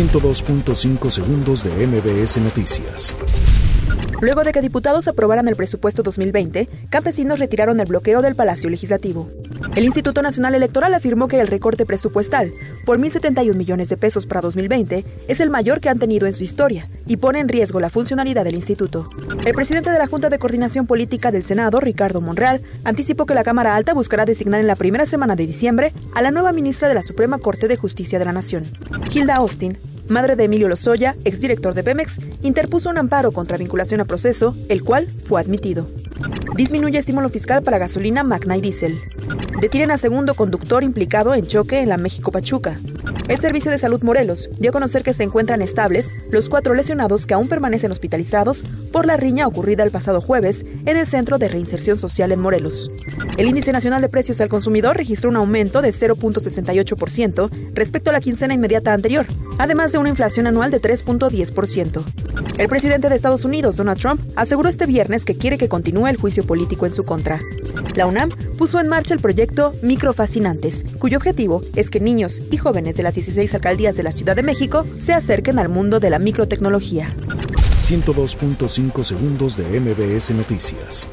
102.5 segundos de MBS Noticias. Luego de que diputados aprobaran el presupuesto 2020, campesinos retiraron el bloqueo del Palacio Legislativo. El Instituto Nacional Electoral afirmó que el recorte presupuestal por 1.071 millones de pesos para 2020 es el mayor que han tenido en su historia y pone en riesgo la funcionalidad del instituto. El presidente de la Junta de Coordinación Política del Senado, Ricardo Monreal, anticipó que la Cámara Alta buscará designar en la primera semana de diciembre a la nueva ministra de la Suprema Corte de Justicia de la Nación. Hilda Austin madre de Emilio Lozoya, exdirector de Pemex, interpuso un amparo contra vinculación a proceso, el cual fue admitido. Disminuye estímulo fiscal para gasolina Magna y Diesel. Detienen a segundo conductor implicado en choque en la México Pachuca. El Servicio de Salud Morelos dio a conocer que se encuentran estables los cuatro lesionados que aún permanecen hospitalizados por la riña ocurrida el pasado jueves en el Centro de Reinserción Social en Morelos. El Índice Nacional de Precios al Consumidor registró un aumento de 0.68% respecto a la quincena inmediata anterior, además de una inflación anual de 3.10%. El presidente de Estados Unidos, Donald Trump, aseguró este viernes que quiere que continúe el juicio político en su contra. La UNAM puso en marcha el proyecto Microfascinantes, cuyo objetivo es que niños y jóvenes de las 16 alcaldías de la Ciudad de México se acerquen al mundo de la microtecnología. 102.5 segundos de MBS Noticias.